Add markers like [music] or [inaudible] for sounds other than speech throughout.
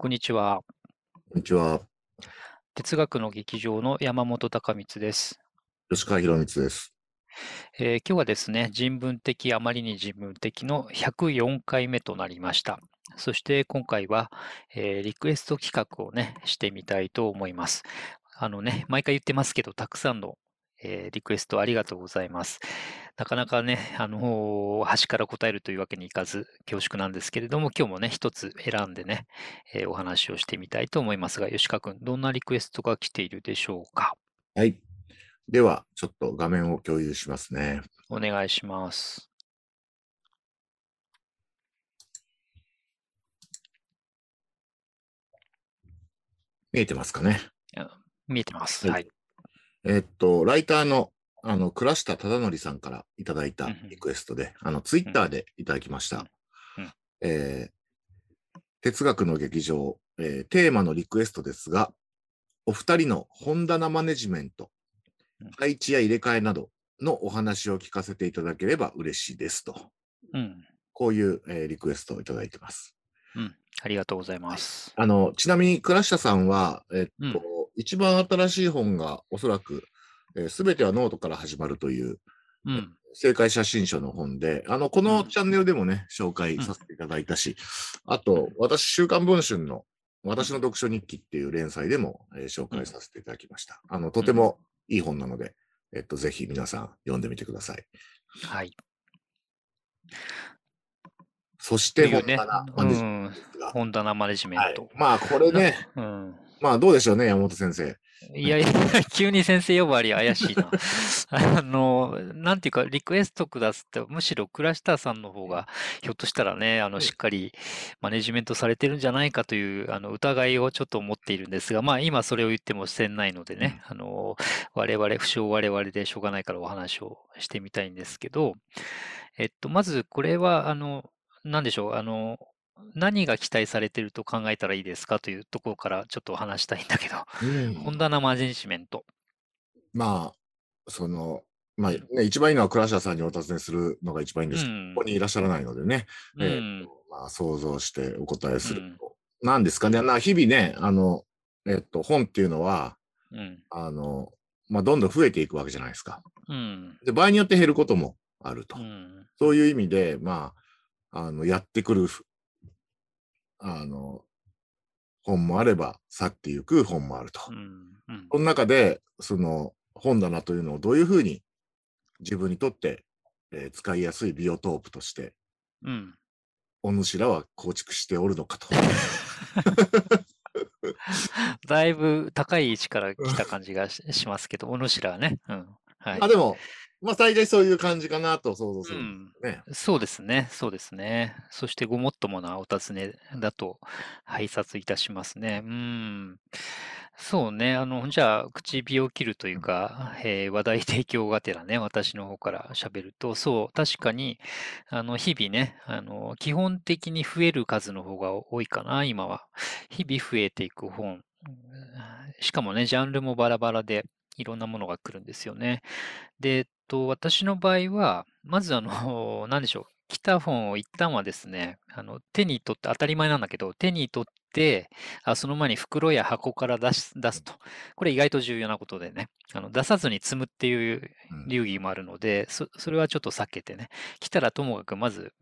こんにちは。こんにちは。哲学の劇場の山本隆光です。吉川博光です。えー今日はですね、人文的、あまりに人文的の104回目となりました。そして今回は、えーリクエスト企画をね、してみたいと思います。あのね、毎回言ってますけど、たくさんの、えーリクエストありがとうございます。なかなかね、あのー端から答えるというわけにいかず恐縮なんですけれども、今日もね、一つ選んでね、えーお話をしてみたいと思いますが、吉川君、どんなリクエストが来ているでしょうか？はい。では、ちょっと画面を共有しますね。お願いします。見えてますかね？見えてます。ははいい。えーっと、ライターの、あの、倉下忠則さんからいただいたリクエストで、あの、ツイッターでいただきました。えー哲学の劇場、えーテーマのリクエストですが、お二人の本棚マネジメントうん、配置や入れ替えなどのお話を聞かせていただければ嬉しいですと。うん。こういう、えーリクエストをいただいてます。うん。ありがとうございます。あの、ちなみに倉下さんは、えっと、うん一番新しい本がおそらく、す、べ、てはノートから始まるといううん。正解写真書の本で、あの、このチャンネルでもね、紹介させていただいたし、あと、私、週刊文春の私の読書日記っていう連載でも、えー紹介させていただきました。あの、とてもいい本なので、えっと、ぜひ皆さん読んでみてください。はい。そして本棚、マネジメンうんトですが、本棚マネジメはいント。。まあ、これね、うん。まあ、どうでしょうね、山本先生。いやいや、[laughs] 急に先生呼ばわり怪しいな。[laughs] あの、なんていうか、リクエストくださって、むしろ倉下さんの方が、ひょっとしたらね、あの、うんしっかりマネジメントされてるんじゃないかという、あの、疑いをちょっと持っているんですが、まあ、今それを言ってもせんないのでね、あの、我々、不詳我々でしょうがないからお話をしてみたいんですけど、えっと、まずこれは、あの、なんでしょう、あの、何が期待されてると考えたらいいですかというところからちょっとお話したいんだけど、本棚マネジメント。まあ、その、まあね、一番いいのは倉下さんにお尋ねするのが一番いいんですけど、うんここにいらっしゃらないのでね、うえーまあ、想像してお答えするうんと。なんですかね、な日々ね、あの、えっと、本っていうのは、うんあの、まあ、どんどん増えていくわけじゃないですか。うんで、場合によって減ることもあると。うんそういう意味で、まあ、あの、やってくる、あの、本もあれば、去っていく本もあると。うんうんその中で、その本棚というのをどういうふうに自分にとって、えー使いやすいビオトープとして、うんお主らは構築しておるのかと。[laughs] だいぶ高い位置から来た感じがししますけど、お主らはね。うんはいあでも、まあ大そういう感じかなと想像するんですね。そうですね、そうですね。そしてごもっともなお尋ねだと拝察いたしますね。うん。そうね、あの、じゃあ、唇を切るというか、えー話題提供がてらね、私の方から喋ると、そう、確かに、あの、日々ね、あの、基本的に増える数の方が多いかな、今は。日々増えていく本。しかもね、ジャンルもバラバラで、いろんなものが来るんですよね。で、と、私の場合は、まずあの、[laughs] 何でしょう。来た本を一旦はですね、あの、手に取って、当たり前なんだけど、手に取って、あその前に袋や箱から出す、出すと。これ意外と重要なことでね、あの、出さずに積むっていううん流儀もあるので、そ、それはちょっと避けてね。来たらともかくまず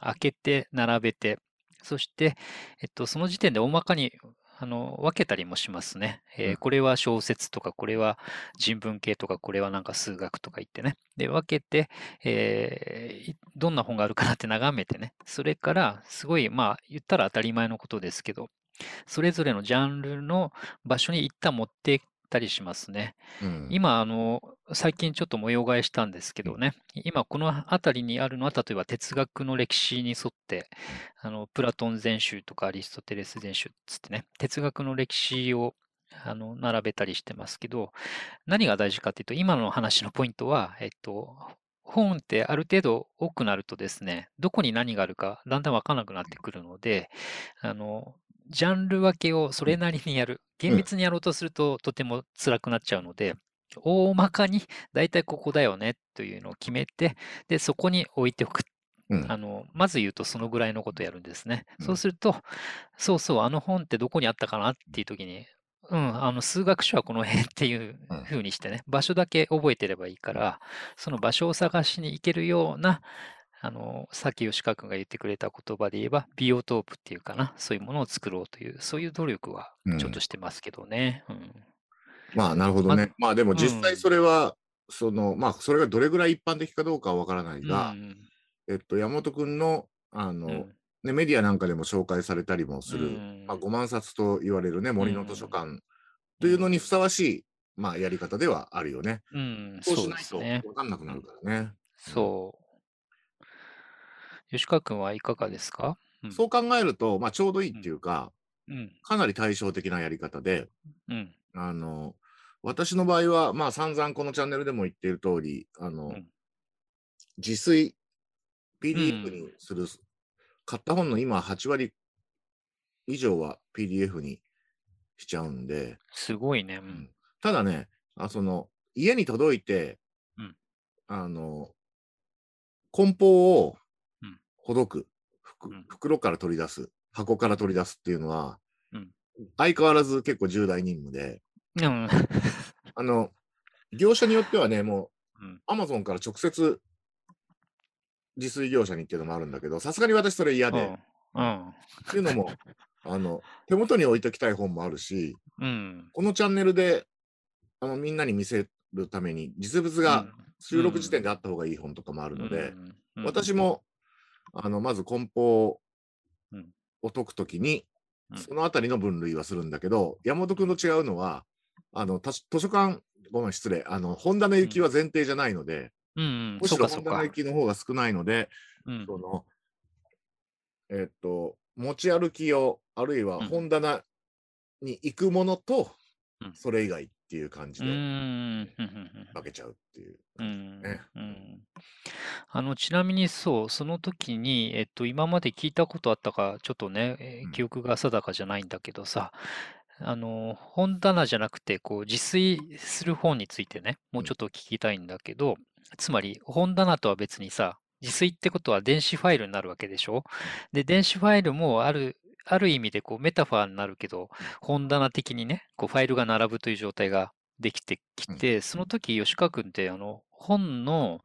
開けて、並べて、そして、えっと、その時点で大まかにあの分けたりもしますね、えーうんこれは小説とか、これは人文系とか、これはなんか数学とか言ってね。で、分けて、えーいどんな本があるかなって眺めてね。それから、すごい、まあ、言ったら当たり前のことですけど、それぞれのジャンルの場所に一旦持っていったりしますね。うん。今、あの、最近ちょっと模様替えしたんですけどね、今この辺りにあるのは、例えば哲学の歴史に沿って、あの、プラトン全集とかアリストテレス全集っつってね、哲学の歴史をあの並べたりしてますけど、何が大事かっていうと、今の話のポイントは、えっと、本ってある程度多くなるとですね、どこに何があるかだんだんわからなくなってくるので、あの、ジャンル分けをそれなりにやる。厳密にやろうとするととても辛くなっちゃうので、大まかにだいたいここだよねというのを決めて、で、そこに置いておく。うんあの、まず言うとそのぐらいのことやるんですね。うんそうすると、そうそう、あの本ってどこにあったかな？っていう時に、うん、あの数学書はこの辺っていううん風にしてね、場所だけ覚えてればいいから、その場所を探しに行けるような、あの、さっき吉川君が言ってくれた言葉で言えば、ビオトープっていうかな、そういうものを作ろうという、そういう努力はちょっとしてますけどね。うん。まあ、なるほどね。まあ、でも実際うんそれは、その、まあ、それがどれぐらい一般的かどうかはわからないが、うんえっと、山本君の、あの、うんね、メディアなんかでも紹介されたりもする、うんまあ、5万冊と言われるね、森の図書館というのにふさわしい、まあ、やり方ではあるよね。うん、そうしそうないと。分かんなくなるからね。そう。吉川君はいかがですか？うん。そう考えると、まあ、ちょうどいいっていうか、うん、かなり対照的なやり方で、うん、あの、私の場合は、まあ、散々このチャンネルでも言っている通り、あの、うん。自炊、PDF にする、買った本の今8割以上は PDF にしちゃうんで、すごいね。うん、ただね、あその、家に届いて、うん。あの、梱包をうんほどく、袋から取り出す、箱から取り出すっていうのは、うん。相変わらず結構重大任務で、うん、[laughs] あの、業者によってはね、もう、うん。アマゾンから直接自炊業者にっていうのもあるんだけど、さすがに私それ嫌で、う。ん、っていうのも、[laughs] あの、手元に置いときたい本もあるし、うん。このチャンネルで、あの、みんなに見せるために、実物が収録時点であった方がいい本とかもあるので、うん、私も、あの、まず梱包うん。を解くときにうん、そのあたりの分類はするんだけど、山本君と違うのは、あの、たし図書館、ごめん、失礼、あの、本棚行きは前提じゃないので、うん、うん、むしろ本。棚行きの方が少ないので、うん。その、えっと、持ち歩き用、あるいはうん。本棚に行くものとうん、それ以外っていう感じうでん、うん、うん。分けちゃうっていう。あのちなみにそう、その時に、えっと、今まで聞いたことあったか、ちょっとね、記憶が定かじゃないんだけどさ、あの本棚じゃなくてこう自炊する本についてね、もうちょっと聞きたいんだけど、つまり本棚とは別にさ、自炊ってことは電子ファイルになるわけでしょ？で、電子ファイルもある、ある意味でこうメタファーになるけど、本棚的にね、こうファイルが並ぶという状態ができてきて、その時吉川君ってあの本の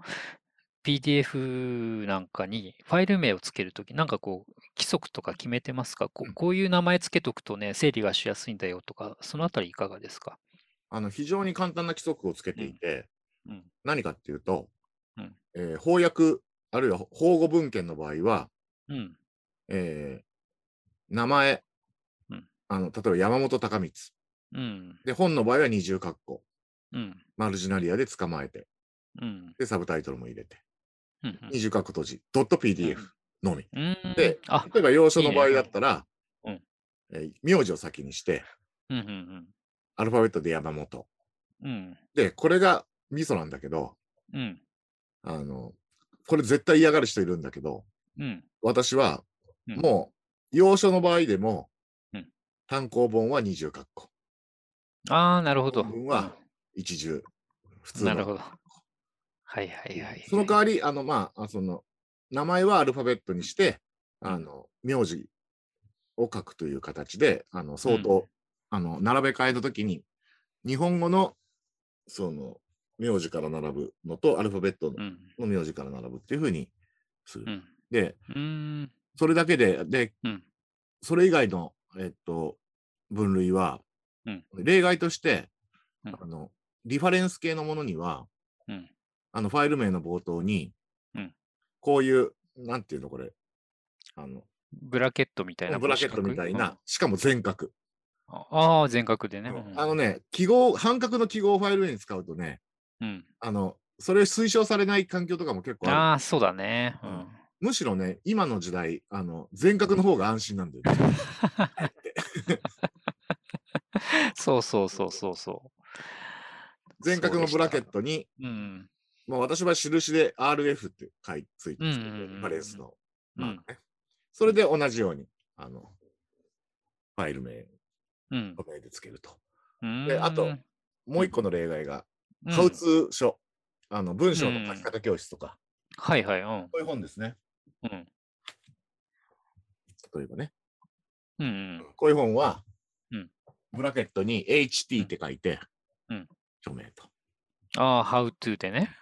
PDF なんかにファイル名をつけるとき、なんかこう規則とか決めてますか？こううん。こういう名前つけとくとね、整理がしやすいんだよとか、そのあたりいかがですか？あの非常に簡単な規則をつけていて、うん。何かっていうと、うん。えー翻訳、あるいは法語文献の場合は、うん、えー名前、うん。あの例えば山本隆光。うん、で、本の場合は二重括弧。うん、マルジナリアで捕まえて、うん、で、サブタイトルも入れて、うん、二重括弧閉じ、ドット PDF のみ。うん、であ、例えば要所の場合だったら、いいね。えー名字を先にして、うん、うん、アルファベットで山本。うん、で、これがミソなんだけど、うん、あの、これ絶対嫌がる人いるんだけど、うん、私は、うん。もう、要所の場合でも、うん単行本は二重括弧。ああ、なるほど。本文は一重。普通の。なるほど。はいはいはい。その代わり、あの、まあ、あその、名前はアルファベットにして、あの、名字を書くという形で、あの、相当、うんあの、並べ替えの時に、日本語の、その、名字から並ぶのと、アルファベットうん、の名字から並ぶっていうふうにする。うん、で、うーん、それだけで、で、うんそれ以外の、えっと、分類は、うん例外として、うんあの、リファレンス系のものには、うん、あの、ファイル名の冒頭に、うんこういう、なんていうの、これ、あの、ブラケットみたいな。ブラケットみたいうんな、しかも全角。ああ、全角でね。うんあのね、記号、半角の記号をファイル名に使うとね、うん。あの、それ推奨されない環境とかも結構ある。ああ、そうだね。ううんん。むしろね、今の時代、あの、全角の方が安心なんだよね。[laughs] そうそうそうそうそ全角のブラケットに、う。うん。まあ、私は印で RF って書いついてつけて、うんうんうんうんリファレンスのうんマークね。それで同じように、あの、ファイル名、うん。名でつけると。うんであともう一個の例外が、うんハウツー書、あの文章の書き方教室とか、はいはい。うん。こういう本ですね。うん。例えばね。うんうん。こういう本は、うんブラケットに HT って書いて、うん署名と。ああ、how to でね。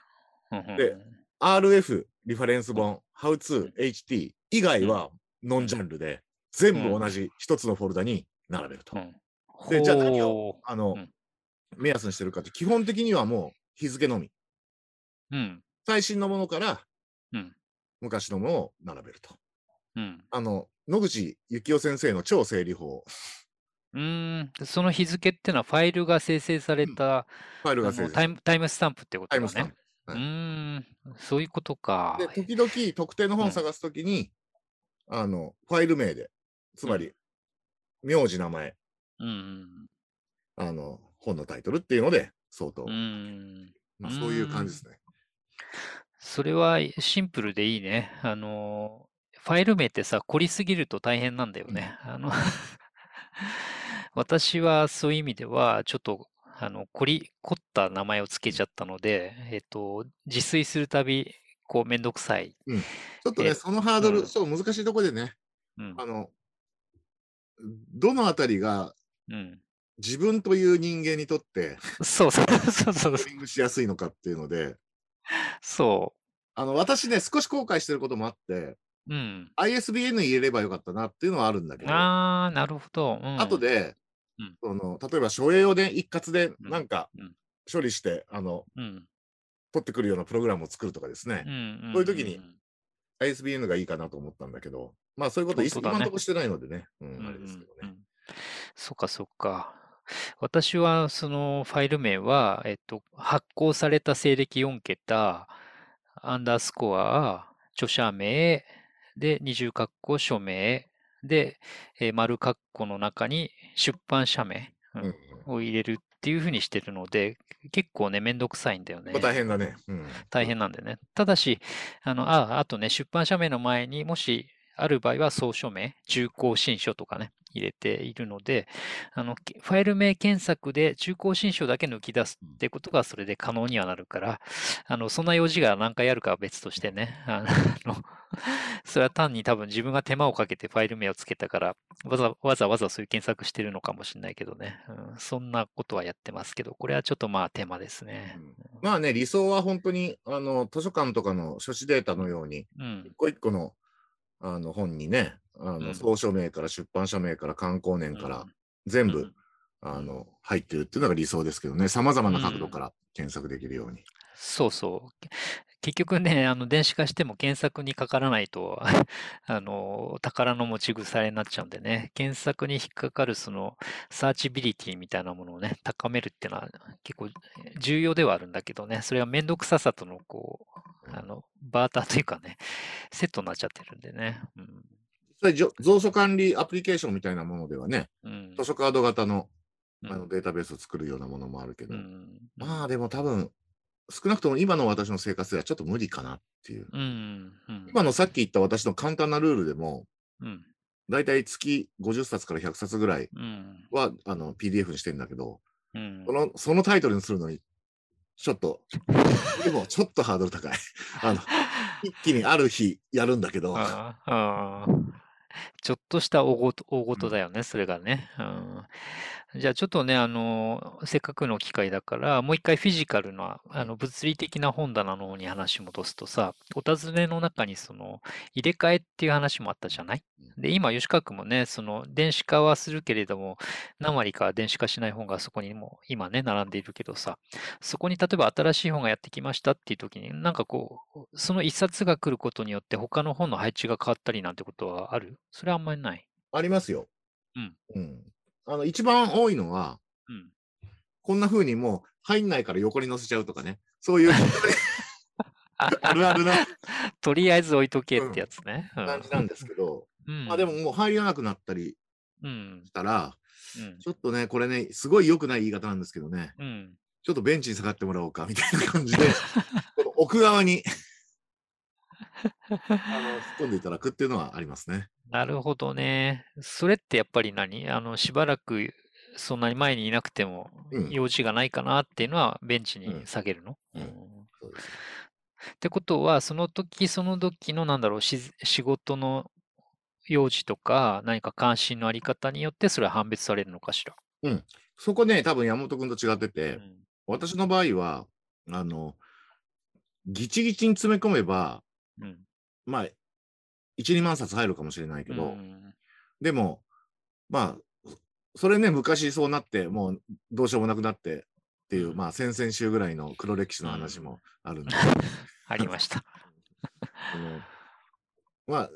で RF リファレンス本、How to HT 以外はノンジャンルで、全部同じ一つのフォルダに並べると。うん。でじゃあ何ほあの、うん目安にしてるかって、基本的にはもう日付のみ。ううん。最新のものからうん。昔のものを並べると。うん。あの、野口幸雄先生の超整理法、うーん。その日付ってのはファイルが生成された、ファイルあが生成のタイムタイムスタンプってことだタイムスタンね。はいーん。そういうことか。で、時々特定の本を探すときに、あの、ファイル名で、つまり、名字名前、うんあの、本のタイトルっていうので、相当、うん。まあ、そういう感じですね。それはシンプルでいいね。あの、ファイル名ってさ、凝りすぎると大変なんだよね。あの [laughs] 私はそういう意味では、ちょっと、あの、凝り、凝った名前をつけちゃったので、えっと、自炊するたび、こう、めんどくさい。ちょっとね、えそのハードル、うんそう、難しいところでね、うん。あの、どのあたりがうん。自分という人間にとって、そうそうそうそうングしやすいのかっていうので、[laughs] そあの、私ね、少し後悔してることもあって、う。うん。ISBN 入れればよかったなっていうのはあるんだけど、ああ、なるほど。うん、後で、うんその例えば書影をね、一括でうんなんかうん処理して、あの、うん。取ってくるようなプログラムを作るとかですねう、ん。そういう時にん ISBN がいいかなと思ったんだけど、まあそういうこと、本当だね今のところしてないのでね、ううんん、あれですけどね。うんうんそっかそっか。[laughs] 私はそのファイル名は、えっと、発行された西暦4桁、アンダースコア、著者名、で、二重括弧署名、で、えー丸括弧の中に出版社名、うんうんうんを入れるっていうふうにしてるので、結構ね、めんどくさいんだよねまあ。大変だね。うん、大変なんでね。ただし、あの、あ、あとね、出版社名の前にもしある場合は総書名、中高新書とかね、入れているので、あの、けファイル名検索で中高新書だけ抜き出すってことがそれで可能にはなるから、あの、そんな用事が何回あるかは別としてね、あの、[laughs] それは単に多分自分が手間をかけてファイル名をつけたから、わざわざわざそういう検索してるのかもしれないけどね、うん、そんなことはやってますけど、これはちょっとまあ手間ですね。まあね、理想は本当にあの図書館とかの書誌データのように、うん一。個一個のあの本にね、あのうん。総書名から出版社名から刊行年から全部、あの入ってるっていうのが理想ですけどね、さまざまな角度から検索できるように。そうそう。け結局ね、あの、電子化しても検索にかからないと、[laughs] あの、宝の持ち腐れになっちゃうんでね、検索に引っかかるその、サーチビリティみたいなものをね、高めるっていうのは結構重要ではあるんだけどね、それはめんどくささとの、こう、あの、バーターというかね、セットになっちゃってるんでね。うん。それじょ蔵書管理アプリケーションみたいなものではね、うん。図書カード型のうんあのデータベースを作るようなものもあるけど、うん。まあでも多分、少なくとも今の私の生活ではちょっと無理かなっていう。うん。うん。今のさっき言った私の簡単なルールでも、うん。だいたい月50冊から100冊ぐらいうん。はあの PDF にしてるんだけど、うんそ。のそのタイトルにするのに、ちょっと、でもちょっとハードル高い。[laughs] あの一気にある日やるんだけど、ああちょっとした大ごと大ごとだよね、それがね。うん。じゃあちょっとね、あの、せっかくの機会だから、もう一回フィジカルな、あの、物理的な本棚の方に話戻すとさ、お尋ねの中にその、入れ替えっていう話もあったじゃない？で、今、吉川君もね、その、電子化はするけれども、何割か電子化しない本がそこにも今ね、並んでいるけどさ、そこに例えば新しい本がやってきましたっていう時に、なんかこう、その一冊が来ることによって他の本の配置が変わったりなんてことはある？それはあんまりない？ありますよ。うん。うん。あの、一番多いのは、うん。こんな風にもう入んないから横に載せちゃうとかね。そういう [laughs] あるあるなとりあえず置いとけってやつね。うん感じなんですけど、[laughs] うん。まあでももう入らなくなったりうん。したら、うん。ちょっとね、これね、すごい良くない言い方なんですけどね、うん。ちょっとベンチに下がってもらおうかみたいな感じで、[laughs] この奥側に [laughs] あの突っ込んでいただくっていうのはありますね。なるほどね。それってやっぱり何？あの、しばらくそんなに前にいなくてもうん用事がないかなっていうのはベンチにうん下げるの、うんうんそうですってことは、その時その時のなんだろう、し仕事の用事とか、何か関心のあり方によってそれは判別されるのかしら？うん。そこね、多分山本君と違ってうて、ん。私の場合は、あの、ギチギチに詰め込めば、うん。まあ、1、2万冊入るかもしれないけうど、ん。でも、まあ、それね、昔そうなって、もうどうしようもなくなってっていう、うんまあ、先々週ぐらいの黒歴史の話もあるんで、[laughs] ありました。[laughs] まあ、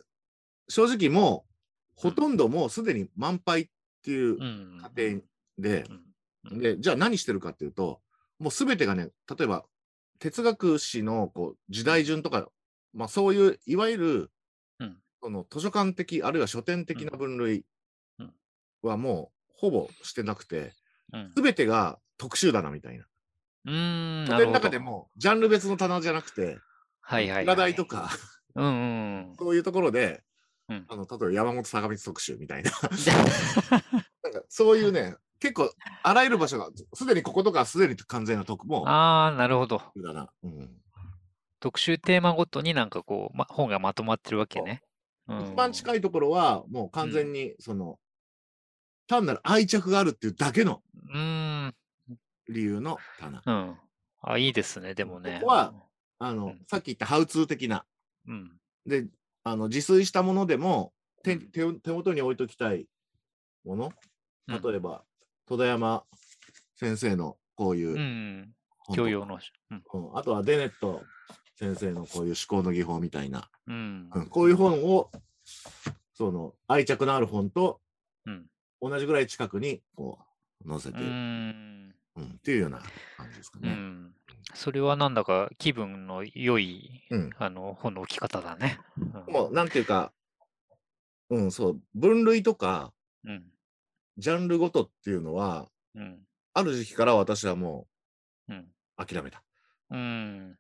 正直もう、ほとんどもうすでに満杯っていううん。過程で、うんで、じゃあ何してるかっていうと、もうすべてがね、例えば、哲学史のこう時代順とか、まあそういう、いわゆる、うんその図書館的、あるいは書店的な分類うんはもうほぼしてなくて、うんすべてが特集棚みたいな。うーん。書店の。中でも、ジャンル別の棚じゃなくて、はいはい、はい。裏台とか、うんうん。そういうところで、うんあの例えば山本坂道特集みたいな、[laughs] で [laughs] なんかそういうね、結構あらゆる場所が、すでにこことかすでに完全な特もああ、なるほど。だな。うん特集テーマごとになんかこう、ま、本がまとまってるわけね。うん一番近いところは、もう完全に、その、単なる愛着があるっていうだけの。理由の棚。うん。あ、いいですね、でもね。ここはあの、うんさっき言ったハウツー的な。うん。で、あの、自炊したものでも、手うん手手元に置いときたいもの。うん例えば、戸田山先生のこういう教養の。うん。うんあとはデネット先生のこういう思考の技法みたいな。うん。うんこういう本を、その、愛着のある本とうん。同じぐらい近くにこう載せうて、ん。うんっていうような感じですかね。うん。それはなんだか気分の良い、うんあの、本の置き方だね。うんもう、なんていうか、うん、そう、分類とか、うん。ジャンルごとっていうのは、うん。ある時期から私はもうん。う諦めた。うん。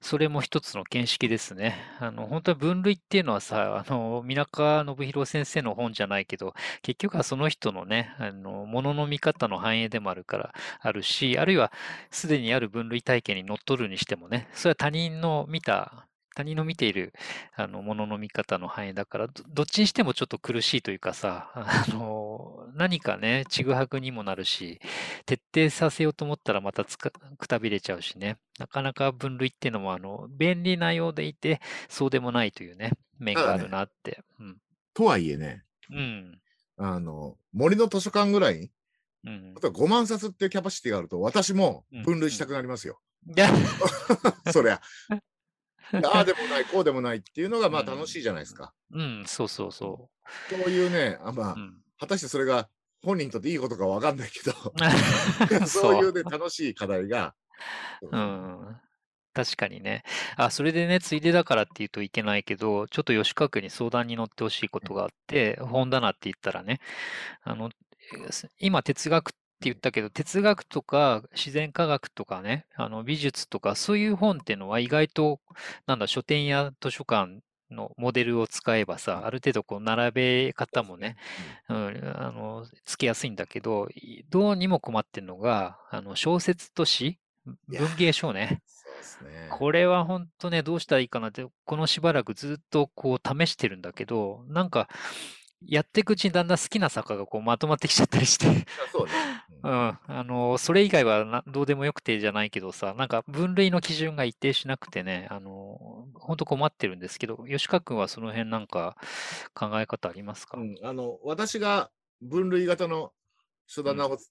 それも一つの見識ですね。あの、本当は分類っていうのはさ、あの、皆川信弘先生の本じゃないけど、結局はその人のね、あの、ものの見方の反映でもあるから、あるし、あるいはすでにある分類体系にのっとるにしてもね、それは他人の見た、他人の見ている、あの、ものの見方の範囲だから、どどっちにしてもちょっと苦しいというかさ、[laughs] あの、何かね、ちぐはぐにもなるし、徹底させようと思ったらまたつかくたびれちゃうしね。なかなか分類っていうのも、あの、便利なようでいて、そうでもないというね、面があるなって。うん。とはいえね、うん。あの、森の図書館ぐらい、うんあ。とは5万冊っていうキャパシティがあると、私もうん分類したくなりますよ。いや [laughs] そりゃ。[laughs] ああでもない、こうでもないっていうのが、まあうん楽しいじゃないですか。うん、そうそうそそういうね、あまあう。う、ん。果たしてそれが本人にとっていいことかわかんないけど、[laughs] そそういうね、楽しい課題が、うん。確かにね。あ、それでね、ついでだからって言うといけないけど、ちょっと吉川君に相談に乗ってほしいことがあって、本棚って言ったらね、あの、今哲学言ったけど、哲学とか自然科学とかね、あの美術とかそういう本っていうのは意外と、なんだ、書店や図書館のモデルを使えばさ、ある程度こう並べ方もね、うん、あの、つけやすいんだけど、いどうにも困ってるのが、あの、小説と詩、文芸書ね。ね。これは本当ね、どうしたらいいかなって、このしばらくずっとこう試してるんだけど、なんか、やっていくうちにだんだん好きな作家がこうまとまってきちゃったりして、そうね。ううん。ん、あの、それ以外はなどうでもよくてじゃないけどさ、なんか分類の基準が一定しなくてね、あの、本当困ってるんですけど、吉川君はその辺なんか考え方ありますか？うん。あの私が分類型の書棚をつ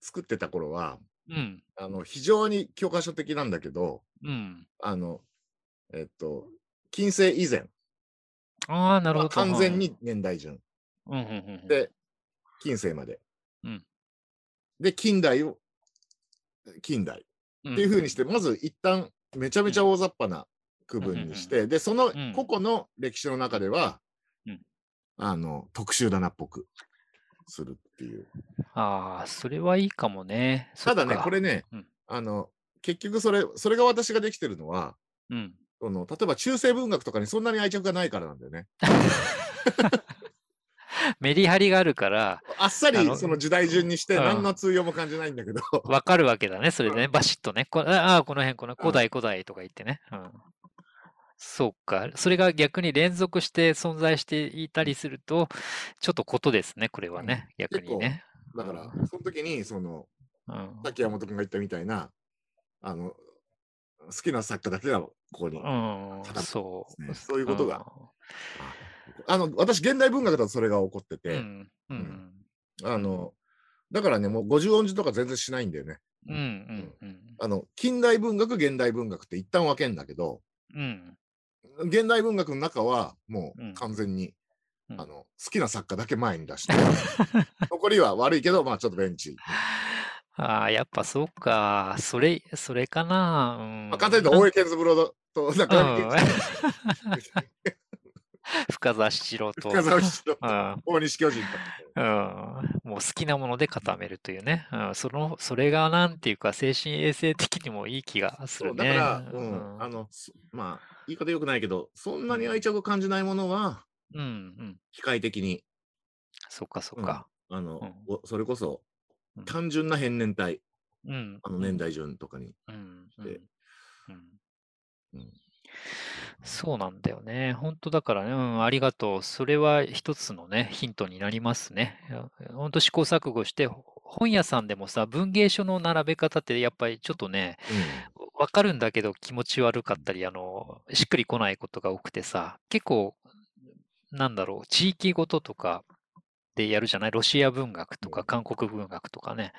作ってた頃は、うん、あの非常に教科書的なんだけど、うん。あの、えっと、近世以前ああ、なるほど。は完全に年代順。うん、うん、うんうん。で、近世まで。うんで、近代を、近代うん、っていうふうにして、まず一旦めちゃめちゃ大雑把な区分にして、で、そのうん個々の歴史の中では、うんあの、特集棚っぽくするっていう。ああ、それはいいかもね。そただね、これね、うんあの、結局それ、それが私ができてるのは、うん。その例えば中世文学とかにそんなに愛着がないからなんだよね。[laughs] メリハリがあるから、あっさりその時代順にしてうん何の通用も感じないんだけど、[laughs] わかるわけだね、それでね、バシッとね。こああ、この辺、このうん古代古代とか言ってね。うん。そうか。それが逆に連続して存在していたりすると、ちょっとことですね、これはね、逆にね。だからうんその時にそのうん。さっき山本君が言ったみたいなあの好きな作家だけがここに、うん、そねう。そういうことがあの私現代文学だとそれが起こってうて、ん。うん。あのだからねもう50音字とか全然しないんだよね。うん。うん。うん。あの近代文学現代文学って一旦分けんだけどうん。現代文学の中はもうんう完全に、うんあの好きな作家だけ前に出して [laughs] 残りは悪いけどまあちょっとベンチ、ああ、やっぱそうか。それ、それかな。うん。まあ、簡単に言うと大江健三郎と中 [laughs] 深沢七郎と。深沢七郎うん。大西巨人とうん、もう好きなもので固めるというね、うん、そのそれがなんていうか精神衛生的にもいい気がすそうるね。だから、ううんん、あのすまあ言い方よくないけどそんなに愛着を感じないものはうん、うん、機械的にそっかそっか。あの、うんおそれこそうん単純な変年体、うん、あの年代順とかに、うん、うん、で。うん。うん。そうなんだよね。本当だからね、うん、ありがとう。それは一つのね、ヒントになりますね。本当試行錯誤して、本屋さんでもさ、文芸書の並べ方ってやっぱりちょっとね、わかるんだけど気持ち悪かったり、あの、しっくりこないことが多くてさ、結構、なんだろう、地域ごととかでやるじゃない？ロシア文学とかうん。韓国文学とかね。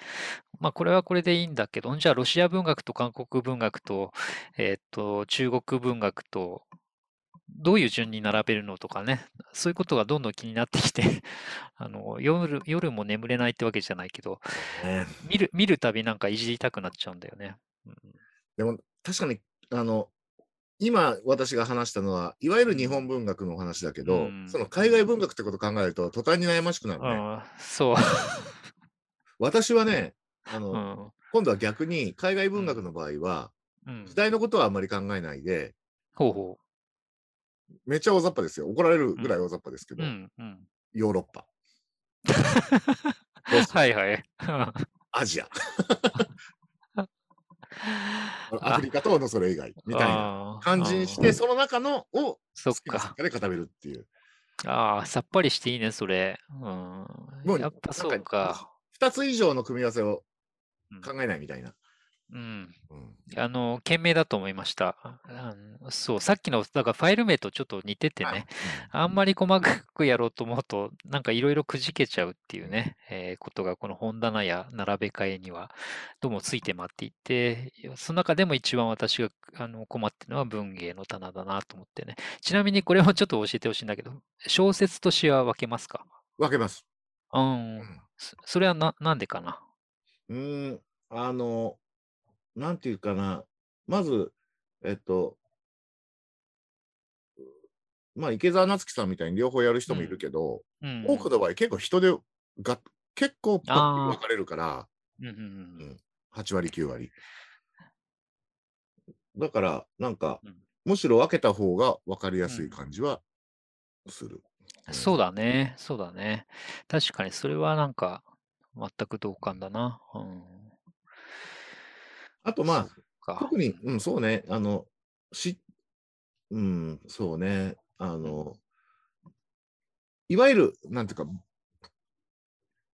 まあ、これはこれでいいんだけど、じゃあロシア文学と韓国文学と、えっと、中国文学と、どういう順に並べるのとかね、そういうことがどんどん気になってきて、[laughs] あの、夜、夜も眠れないってわけじゃないけど、ね。見る、見るたびなんかいじりたくなっちゃうんだよね。うん。でも確かにあの今私が話したのはいわゆる日本文学のお話だけど、うんその海外文学ってことを考えると途端に悩ましくなるね。うん、そう。私はねあの、うん。今度は逆に海外文学の場合は、うん時代のことはあんまり考えないでほうほめっちゃ大雑把ですよ怒られるぐらい大雑把ですけう。ど。ヨーロッパ [laughs] はいはい。アジア [laughs] アフリカとのそれ以外みたいなな感じにしてその中のをそっ好きなか。作家で固めるっていう。ああ、さっぱりしていいね、それ。うん。もうやっぱそうか。2つ以上の組み合わせをうん考えないみたいな。うん。うんあの、賢明だと思いました。あのそう、さっきの、だからファイル名とちょっと似ててはいね、あんまり細かくやろうと思うと、なんかいろいろくじけちゃうっていうね、えーことがこの本棚や並べ替えにはどうもついて回っていて、その中でも一番私があの困ってるのは文芸の棚だなと思ってね。ちなみにこれもちょっと教えてほしいんだけど、小説と詩は分けますか？分けます。うん。そそれはな、なんでかな？うーん、あの、なんていうかな、まず、えっと、まあ、池澤夏樹さんみたいに両方やる人もいるけど、うん。多くの場合、結構人でが結構パッと分かれるから、うんうんうん8割、9割。だから、なんか、うんむしろ分けた方が分かりやすい感じはする。そうだね、そうだね。確かにそれはなんか全く同感だな。うん。あと、まあ、特に、うん、そうね、あの、し、うん、そうね、あの、いわゆる、なんていうか、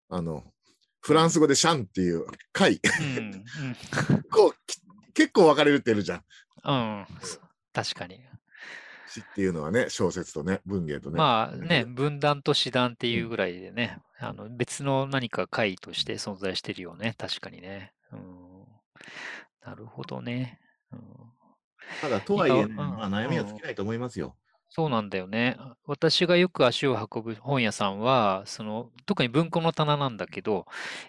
あの、フランス語でシャンっていう回、うん、こう、き結構分かれるってるじゃん。うん、確かに。詩っていうのはね、小説とね、文芸とね。まあね、分断と詩断っていうぐらいでね、あの別の何か解として存在してるよね、確かにね。うん、なるほどね。うんただ、とはいえ、ね、うんまあ、悩みは尽きないと思いますよ。そうなんだよね。私がよく足を運ぶ本屋さんは、その、特に文庫の棚なんだけど、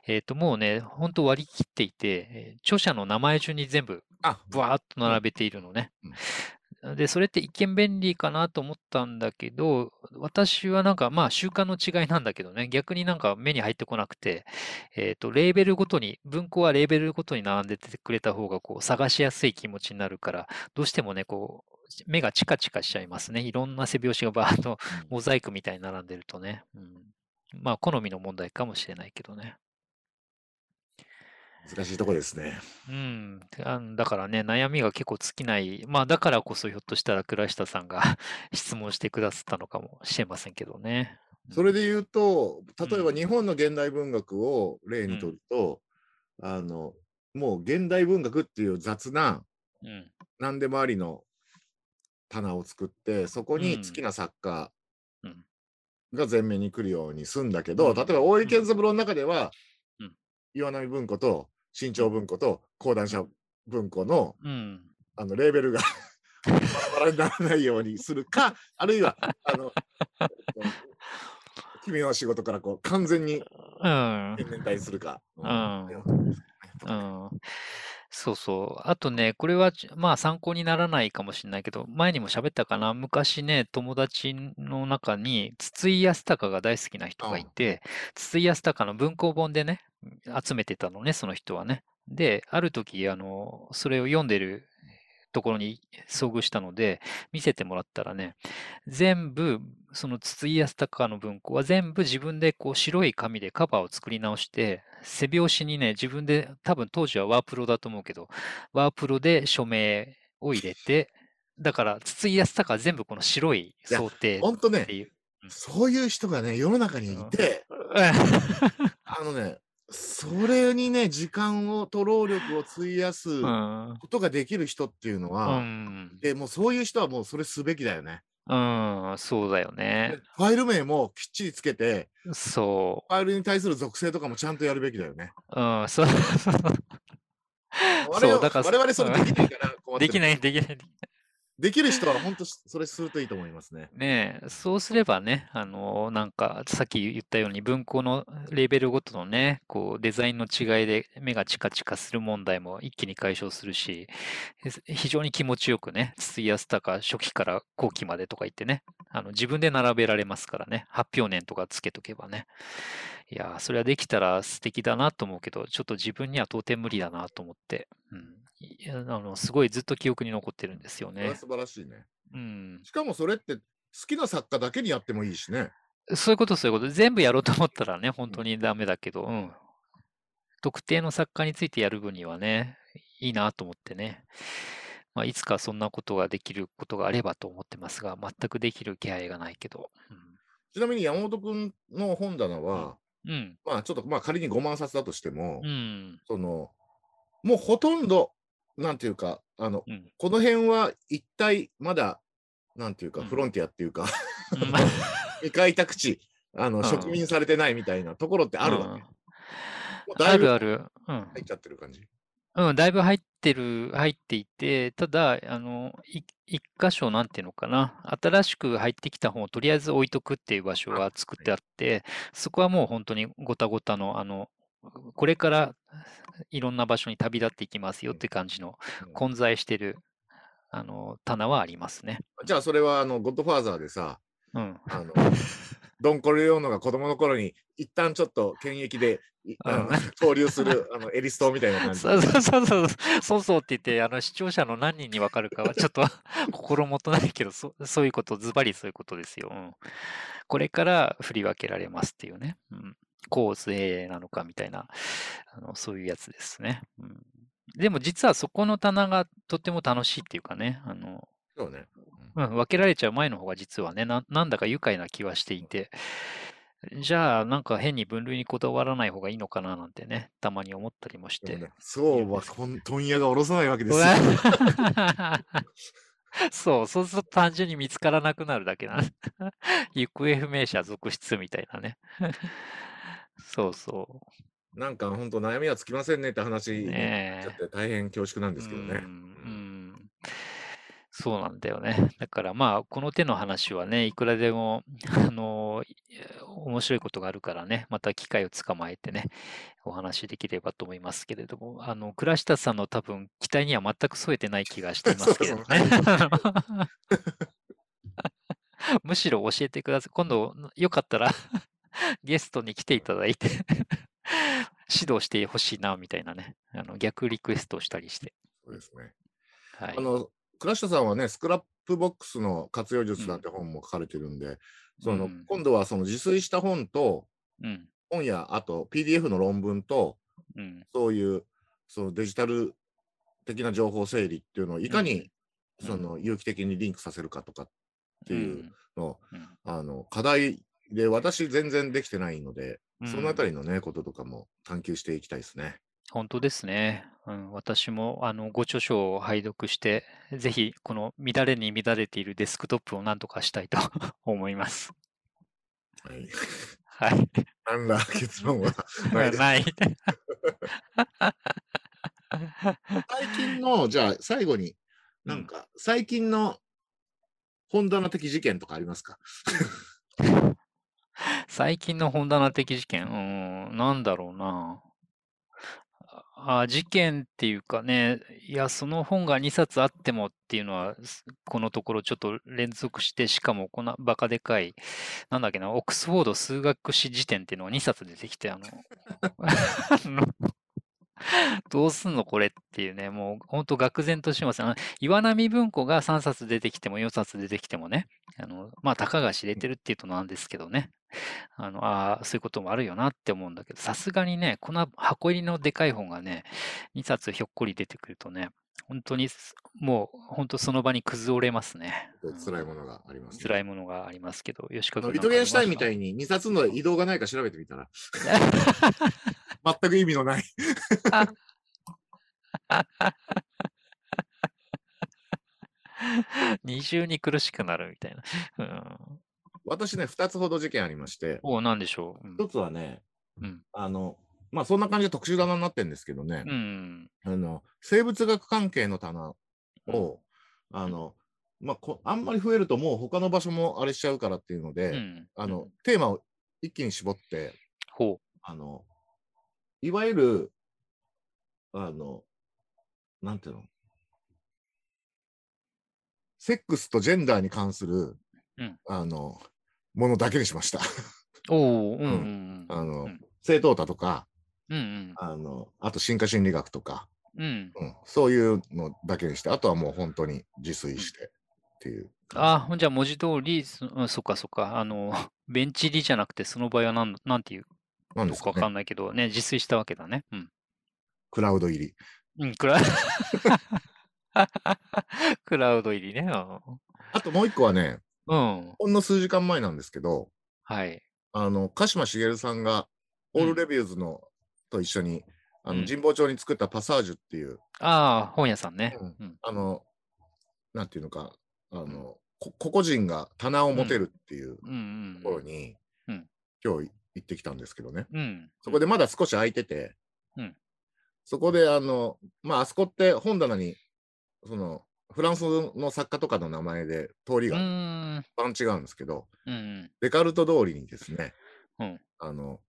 えっと、もうね、本当割り切っていて、えー著者の名前順に全部、あ、ブワーッと並べているのね。で、それって一見便利かなと思ったんだけど、私はなんか、まあ、習慣の違いなんだけどね、逆になんか目に入ってこなくて、えっと、レーベルごとに、文庫はレーベルごとに並んでてくれた方が、こう、探しやすい気持ちになるから、どうしてもね、こう、目がチカチカしちゃいますね。いろんな背拍子がバーッとモザイクみたいに並んでるとね。うんまあ、好みの問題かもしれないけどね。難しいとこですね。うん。あだからね、悩みが結構尽きない。まあ、だからこそひょっとしたら倉下さんが [laughs] 質問してくださったのかもしれませんけどね。それで言うと、例えば日本の現代文学を例にとると、うん、あの、もう現代文学っていう雑な、うん、何でもありの棚を作って、そこに好きな作家が前面に来るようにすんだけど、うん、例えば大井健三郎の中では、岩波文庫と新潮文庫と講談社文庫の,、あのレーベルがバラバラにならないようにするか、あるいは、あの、[laughs] 君の仕事からこう完全に天然体するか。うん。うん、そうそう。あとね、これはまあ参考にならないかもしれないけど、前にも喋ったかな。昔ね、友達の中に筒井康隆が大好きな人がいて、筒井康隆の文庫本でね、集めてたのね、その人はね。で、ある時、あの、それを読んでるところに遭遇したので、見せてもらったらね、全部、その筒井康隆の文庫は全部自分でこう白い紙でカバーを作り直して、背表紙にね、自分で、多分当時はワープロだと思うけど、ワープロで署名を入れて、だから筒井康隆は全部この白い想定本当ね、そういう人がね、世の中にいて、[laughs] あのね、それにね、時間をと労力を費やすことができる人っていうのは、うん、でもうそういう人はもうそれすべきだよね。うん、そうだよね。ファイル名もきっちりつけて、そう。ファイルに対する属性とかもちゃんとやるべきだよね。うん、そう。[laughs] 我々我々それできないから、できない、できない。できできる人は本当それするといいと思いますね。[laughs] ねえ、そうすればね、あの、なんか、さっき言ったように文庫のレベルごとのね、こう、デザインの違いで目がチカチカする問題も一気に解消するし、非常に気持ちよくね、筒井康隆初期から後期までとか言ってね、あの、自分で並べられますからね、発表年とかつけとけばね。いや、それはできたら素敵だなと思うけど、ちょっと自分には到底無理だなと思って、うん。あの、すごいずっと記憶に残ってるんですよね。素晴らしいね。うん。しかもそれって好きな作家だけにやってもいいしね。そういうこと、そういうこと。全部やろうと思ったらね、本当にダメだけど、うん。特定の作家についてやる分にはね、いいなと思ってね。まあ、いつかそんなことができることがあればと思ってますが、全くできる気配がないけど。うん、ちなみに山本君の本棚は、うん、まあちょっとまあ仮に5万冊だとしても、うん、そのもうほとんどなんていうか、あの、うん、この辺は一体まだ、なんていうか、フロンティアっていうか、[laughs] 未開拓地、あの、植民されてないみたいなところってあるわけ。あるある。入っちゃってる感じ。うん、だいぶ入ってる、入っていて、ただ、あの、一箇所、なんていうのかな、新しく入ってきた本をとりあえず置いとくっていう場所が作ってあって、そこはもう本当にごたごたの、あの、これからいろんな場所に旅立っていきますよって感じの混在してる、あの棚はありますね。じゃあそれはあのゴッドファーザーでさ、うん、あのドン・コレオーノが子供の頃に一旦ちょっと検疫で、うん、交 [laughs] 流するあのエリストみたいな感じ。そうそうそうそう、そうそうって言って、あの視聴者の何人に分かるかはちょっと [laughs] 心もとないけどそ、そういうこと、ズバリそういうことですよ、うん。これから振り分けられますっていうね。うん構成なのかみたいな、あのそういうやつですね。うん、でも実はそこの棚がとっても楽しいっていうかね、あのそうね、うん、分けられちゃう前の方が実はねな、なんだか愉快な気はしていて、じゃあなんか変に分類にこだわらない方がいいのかななんてね、たまに思ったりもして。ね、そうは [laughs] 問屋が下ろさないわけですよ。[laughs] そう、そうすると単純に見つからなくなるだけな。行方不明者続出みたいなね。そうそう。なんか本当悩みはつきませんねって話になっちゃって大変恐縮なんですけどね。うん、そうなんだよね。だからまあ、この手の話はね、いくらでも、[laughs] あの、面白いことがあるからね、また機会をつかまえてね、お話できればと思いますけれども、あの、倉下さんの多分、期待には全く添えてない気がしていますけどね。[laughs] [laughs] むしろ教えてください。今度、よかったら [laughs] ゲストに来ていただいて [laughs] 指導してほしいな、みたいなね、あの逆リクエストをしたりして。そうですね。はい、あの、倉下さんはね、スクラップボックスの活用術なんて本も書かれてるんで、うん、その、今度はその自炊した本と、うん。本や、あと PDF の論文と、うん。そういうそのデジタル的な情報整理っていうのをいかに、うん。その有機的にリンクさせるかとかっていうの、うん。あの課題で私全然できてないので、うんそのあたりのね、こととかも探求していきたいですね。本当ですね。うん、私もあのご著書を拝読して、ぜひこの乱れに乱れているデスクトップを何とかしたいと [laughs] 思います。はい。はい。なんだ、結論は [laughs] ない。ない。最近の、じゃあ最後に、なんか、最近の本棚的事件とかありますか？[laughs] [laughs] 最近の本棚的事件、うん、なんだろうな。あ、事件っていうかね、いや、その本が2冊あってもっていうのは、すこのところちょっと連続して、しかもこんなバカでかい、なんだっけな、オックスフォード数学史辞典っていうのが2冊出てきて、あの [laughs] [laughs] [laughs] どうすんのこれっていうね、もう本当愕然とします。あの岩波文庫が3冊出てきても4冊出てきてもね、あの、まあ、たかが知れてるっていうとなんですけどね、あの、ああ、そういうこともあるよなって思うんだけど、さすがにね、この箱入りのでかい本がね、2冊ひょっこり出てくるとね、本当にす、もう本当その場に崩れますね。辛いものがあります、ね。辛いものがありますけど、吉川君あのイトゲンシュタインみたい。いに2冊の移動がないか調べてみたら、[laughs] 全く意味のない。[laughs] 二重に苦しくなるみたいな。うん、私ね、2つほど事件ありまして、おなんでしょう。うん1つはね、うんあの、まあそんな感じで特殊棚になってるんですけどね、うん。あの生物学関係の棚を、あの、まあこ、あんまり増えるともう他の場所もあれしちゃうからっていうので、うん。あの、テーマを一気に絞って、ほあの、いわゆる、あの、なんていうの、セックスとジェンダーに関する、うんあの、ものだけにしました。う。おお、うんうんあの、うん正当多とか、うん。うんあの、あと進化心理学とか、うん。うん。うん、そういうのだけにして、あとはもう本当に自炊してっていう。あ、ほんじゃ文字通り、そっかそっか。あの、ベンチ入りじゃなくて、その場合はなん、なんていうなんですかねわかんないけど、ね、自炊したわけだね。うん。クラウド入り。うん、クラ [laughs] クラウド入りね。あともう一個はね、うん。うんほんの数時間前なんですけど、はい。あの、鹿島茂さんが、オールレビューズの、と一緒に、あの、うん神保町に作ったパサージュっていう、ああ、本屋さんね。うんうん。あの、なんていうのか、あの、こ個々人が棚を持てるっていううんうんところに、うん今日行ってきたんですけどね。うん。うん。そこでまだ少し空いてて、うんそこで、あの、まあ、あそこって本棚に、その、フランスの作家とかの名前で通りうがーん。パン違うんですけど、うん。デカルト通りにですね、うん。あの、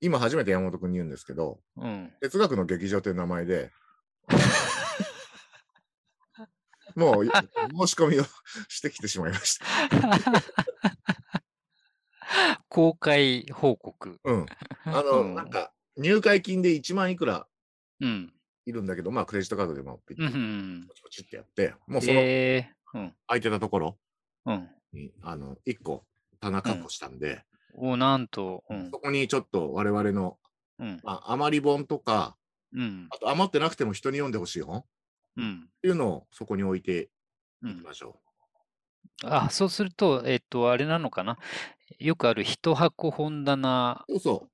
今初めて山本君に言うんですけど、うん。哲学の劇場という名前で、もうい申し込みを [laughs] してきてしまいました。[laughs] [laughs] 公開報告。うん。[laughs] あの、うんなんか、入会金で1万いくらうん。いるんだけど、まあ、クレジットカードでもピッう。ポチポチってやって、もうその。空いてたところうん。に、あの、1個棚確保したんで、お、なんと、うんそ。こにちょっと我々の、うん。まあ、余り本とか、うん。あと余ってなくても人に読んでほしい本っうん。ていうのをそこに置いてうん。いきましょあ、そうすると、えっと、あれなのかな。よくある一箱本棚う。そうそ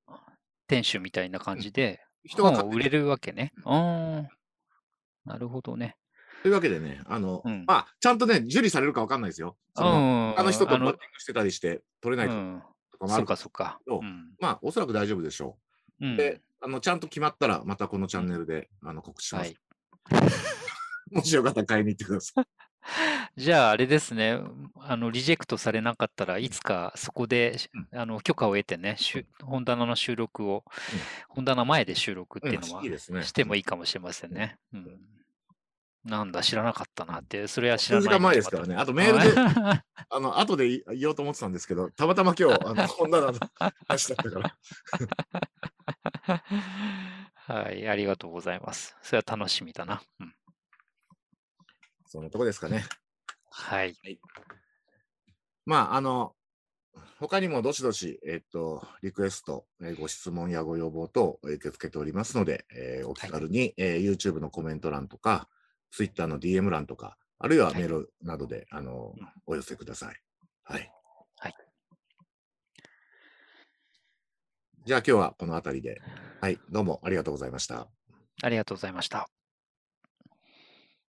店主みたいな感じで、う。人が本買ってくるを売れるわけね。ああ。なるほどね。というわけでね、あの、うんまあ、ちゃんとね、受理されるかわかんないですよ。うそのん。他の人とバッティングしてたりして取れないうん。とかもあるかそっからそっか。そううん。まあ、おそらく大丈夫でしょう。うん。で、あの、ちゃんと決まったら、またこのチャンネルで、あの告知します。はい。[laughs] もしよかったら買いに行ってください。[laughs] じゃあ、あれですね。あの、リジェクトされなかったらいつかそこで、しあの、許可を得てね、しゅ本棚の収録を、本棚前で収録っていうのうんはしてもいいかもしれませんね。うん。なんだ、知らなかったなって、それは知数らない。時間前ですからね。あとメールで、で。あの、後で言おうと思ってたんですけど、たまたま今日、あの、本棚の話だったから。[laughs] はい、ありがとうございます。それは楽しみだな。うん、そんなとこですかね。はい。まあ、あの、他にもどしどし、えっと、リクエスト、えーご質問やご要望等受け付けておりますので、えーお気軽に、えー YouTube のコメント欄とか、Twitter の DM 欄とか、あるいはメールなどで、あのうんお寄せください。はい。はい。じゃあ今日はこの辺りで、はい、どうもありがとうございました。ありがとうございました。